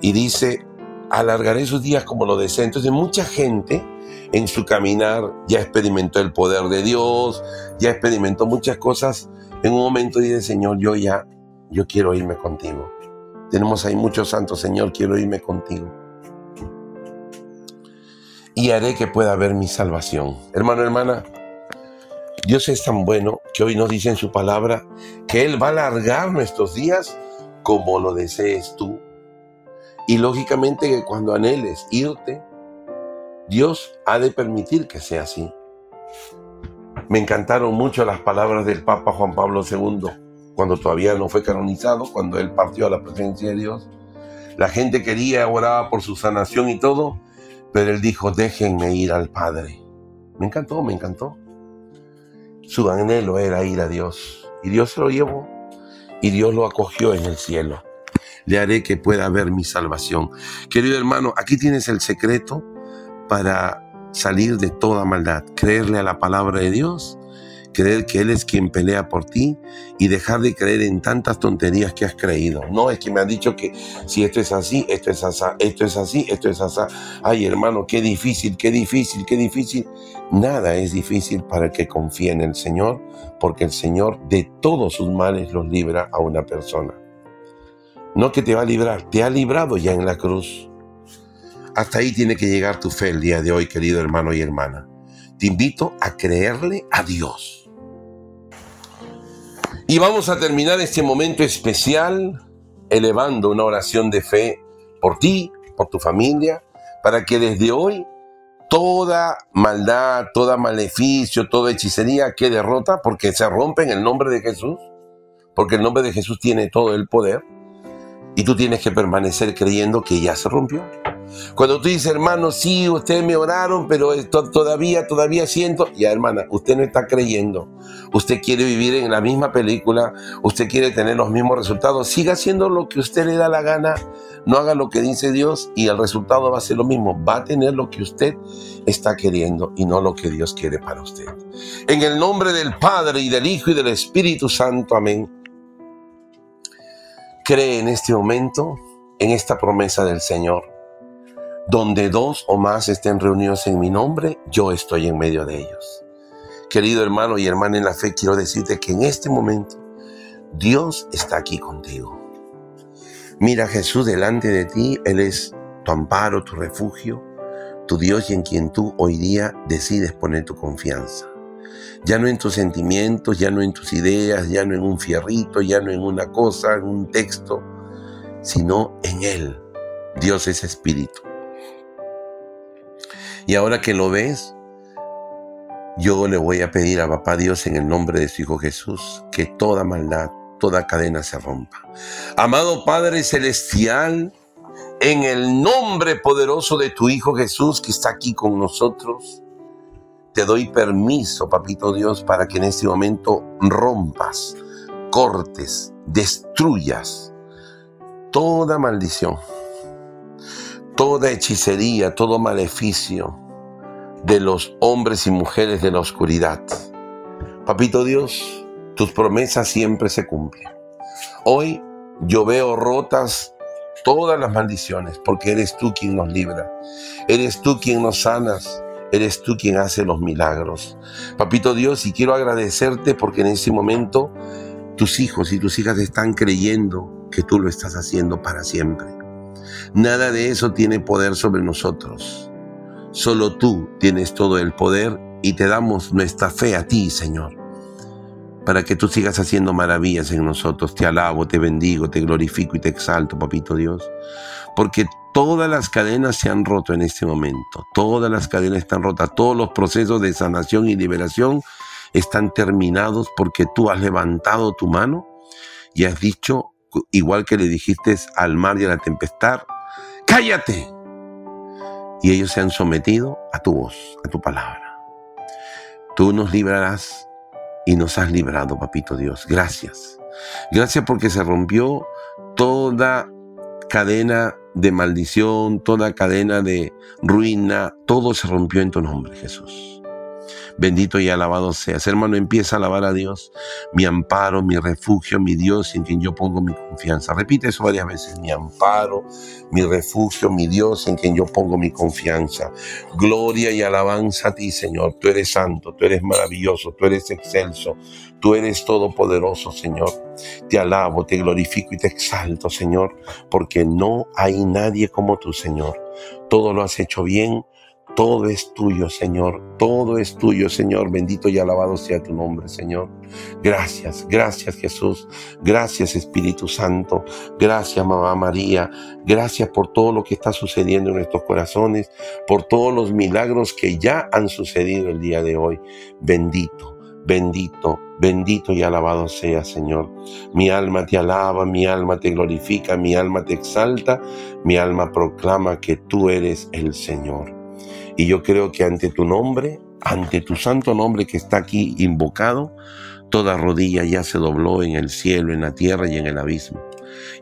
Y dice, alargaré sus días como lo desea. Entonces mucha gente en su caminar ya experimentó el poder de Dios, ya experimentó muchas cosas. En un momento dice, Señor, yo ya, yo quiero irme contigo. Tenemos ahí muchos santos, Señor, quiero irme contigo. Y haré que pueda ver mi salvación. Hermano, hermana, Dios es tan bueno que hoy nos dice en su palabra que Él va a alargar nuestros días como lo desees tú. Y lógicamente que cuando anheles irte, Dios ha de permitir que sea así. Me encantaron mucho las palabras del Papa Juan Pablo II, cuando todavía no fue canonizado, cuando él partió a la presencia de Dios. La gente quería, oraba por su sanación y todo, Pero él dijo, déjenme ir al Padre. Me encantó, me encantó. Su anhelo era ir a Dios. Y Dios se lo llevó. Y Dios lo acogió en el cielo. Le haré que pueda ver mi salvación. Querido hermano, aquí tienes el secreto para salir de toda maldad. Creerle a la palabra de Dios creer que Él es quien pelea por ti y dejar de creer en tantas tonterías que has creído. No es que me han dicho que si esto es así, esto es así, esto es así, esto es así. Ay, hermano, qué difícil, qué difícil, qué difícil. Nada es difícil para el que confía en el Señor, porque el Señor de todos sus males los libra a una persona. No que te va a librar, te ha librado ya en la cruz. Hasta ahí tiene que llegar tu fe el día de hoy, querido hermano y hermana. Te invito a creerle a Dios y vamos a terminar este momento especial elevando una oración de fe por ti, por tu familia, para que desde hoy toda maldad, toda maleficio, toda hechicería quede rota porque se rompe en el nombre de Jesús, porque el nombre de Jesús tiene todo el poder y tú tienes que permanecer creyendo que ya se rompió. Cuando tú dices, hermano, sí, ustedes me oraron, pero todavía, todavía siento. Ya, hermana, usted no está creyendo. Usted quiere vivir en la misma película, usted quiere tener los mismos resultados. Siga haciendo lo que usted le da la gana, no haga lo que dice Dios y el resultado va a ser lo mismo. Va a tener lo que usted está queriendo y no lo que Dios quiere para usted. En el nombre del Padre y del Hijo y del Espíritu Santo, amén. Cree en este momento, en esta promesa del Señor donde dos o más estén reunidos en mi nombre, yo estoy en medio de ellos. Querido hermano y hermana en la fe, quiero decirte que en este momento Dios está aquí contigo. Mira Jesús delante de ti, Él es tu amparo, tu refugio, tu Dios y en quien tú hoy día decides poner tu confianza. Ya no en tus sentimientos, ya no en tus ideas, ya no en un fierrito, ya no en una cosa, en un texto, sino en Él. Dios es espíritu. Y ahora que lo ves, yo le voy a pedir a Papá Dios en el nombre de su Hijo Jesús que toda maldad, toda cadena se rompa. Amado Padre Celestial, en el nombre poderoso de tu Hijo Jesús que está aquí con nosotros, te doy permiso, Papito Dios, para que en este momento rompas, cortes, destruyas toda maldición toda hechicería, todo maleficio de los hombres y mujeres de la oscuridad. Papito Dios, tus promesas siempre se cumplen. Hoy yo veo rotas todas las maldiciones, porque eres tú quien nos libra, eres tú quien nos sanas, eres tú quien hace los milagros. Papito Dios, y quiero agradecerte porque en este momento tus hijos y tus hijas están creyendo que tú lo estás haciendo para siempre. Nada de eso tiene poder sobre nosotros. Solo tú tienes todo el poder y te damos nuestra fe a ti, Señor, para que tú sigas haciendo maravillas en nosotros. Te alabo, te bendigo, te glorifico y te exalto, Papito Dios, porque todas las cadenas se han roto en este momento, todas las cadenas están rotas, todos los procesos de sanación y liberación están terminados porque tú has levantado tu mano y has dicho, igual que le dijiste al mar y a la tempestad, cállate. Y ellos se han sometido a tu voz, a tu palabra. Tú nos librarás y nos has librado, papito Dios. Gracias. Gracias porque se rompió toda cadena de maldición, toda cadena de ruina, todo se rompió en tu nombre, Jesús. Bendito y alabado seas. Hermano, empieza a alabar a Dios, mi amparo, mi refugio, mi Dios en quien yo pongo mi confianza. Repite eso varias veces, mi amparo, mi refugio, mi Dios en quien yo pongo mi confianza. Gloria y alabanza a ti, Señor. Tú eres santo, tú eres maravilloso, tú eres excelso, tú eres todopoderoso, Señor. Te alabo, te glorifico y te exalto, Señor, porque no hay nadie como tú, Señor. Todo lo has hecho bien todo es tuyo, Señor. Todo es tuyo, Señor. Bendito y alabado sea tu nombre, Señor. Gracias, gracias Jesús. Gracias Espíritu Santo. Gracias Mamá María. Gracias por todo lo que está sucediendo en nuestros corazones, por todos los milagros que ya han sucedido el día de hoy. Bendito, bendito, bendito y alabado sea, Señor. Mi alma te alaba, mi alma te glorifica, mi alma te exalta, mi alma proclama que tú eres el Señor. Y yo creo que ante tu nombre, ante tu santo nombre que está aquí invocado, toda rodilla ya se dobló en el cielo, en la tierra y en el abismo.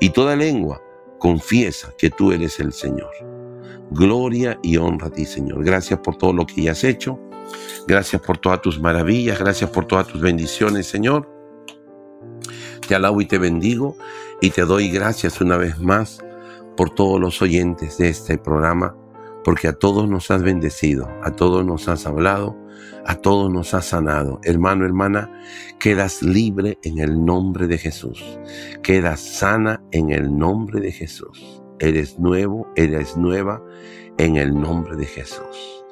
Y toda lengua confiesa que tú eres el Señor. Gloria y honra a ti, Señor. Gracias por todo lo que ya has hecho. Gracias por todas tus maravillas. Gracias por todas tus bendiciones, Señor. Te alabo y te bendigo y te doy gracias una vez más por todos los oyentes de este programa, porque a todos nos has bendecido, a todos nos has hablado, a todos nos has sanado. Hermano, hermana, quedas libre en el nombre de Jesús. Quedas sana en el nombre de Jesús. Eres nuevo, eres nueva en el nombre de Jesús.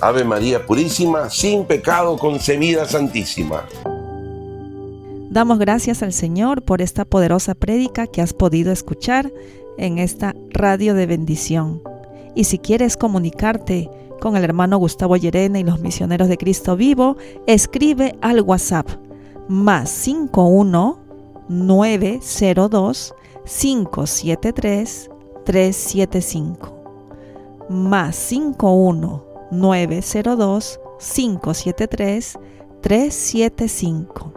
Ave María Purísima, sin pecado concebida Santísima. Damos gracias al Señor por esta poderosa prédica que has podido escuchar en esta radio de bendición. Y si quieres comunicarte con el hermano Gustavo Llerena y los misioneros de Cristo vivo, escribe al WhatsApp más 51 902 573 375 más 51 902 573 375.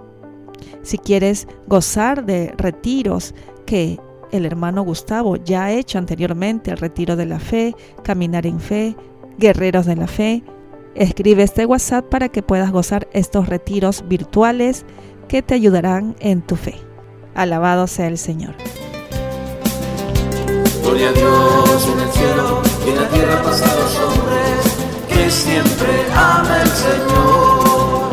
Si quieres gozar de retiros que el hermano Gustavo ya ha hecho anteriormente, el retiro de la fe, caminar en fe, guerreros de la fe, escribe este WhatsApp para que puedas gozar estos retiros virtuales que te ayudarán en tu fe. Alabado sea el Señor. Gloria a Dios en el cielo y en la tierra siempre ama el Señor.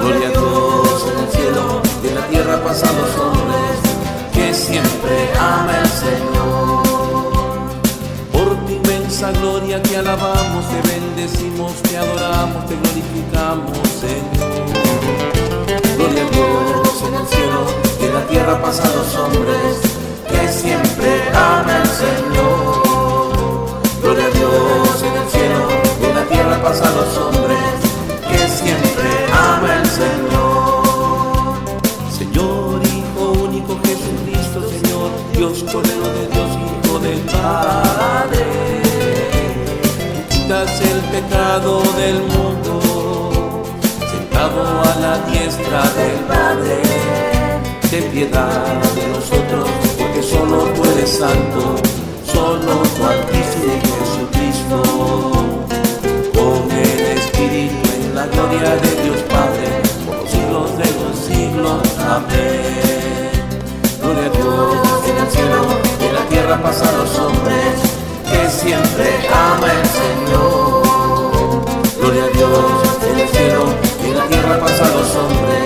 Gloria a Dios en el cielo y en la tierra pasa los hombres que siempre ama el Señor. Por tu inmensa gloria te alabamos, te bendecimos, te adoramos, te glorificamos. Gloria a Dios en el cielo y en la tierra pasa los hombres que siempre ama el Señor. Tierra pasa los hombres que siempre ama el Señor. Señor, Hijo único Jesucristo, Señor, Dios Cordero de Dios, Hijo del Padre. Quitas el pecado del mundo, sentado a la diestra del Padre. Ten piedad de nosotros, porque solo tú eres santo, solo tu Altísimo Jesucristo. En la gloria de Dios Padre, por los siglos de los siglos. Amén. Gloria a Dios en el cielo y en la tierra pasa a los hombres, que siempre ama el Señor. Gloria a Dios en el cielo y en la tierra pasa a los hombres.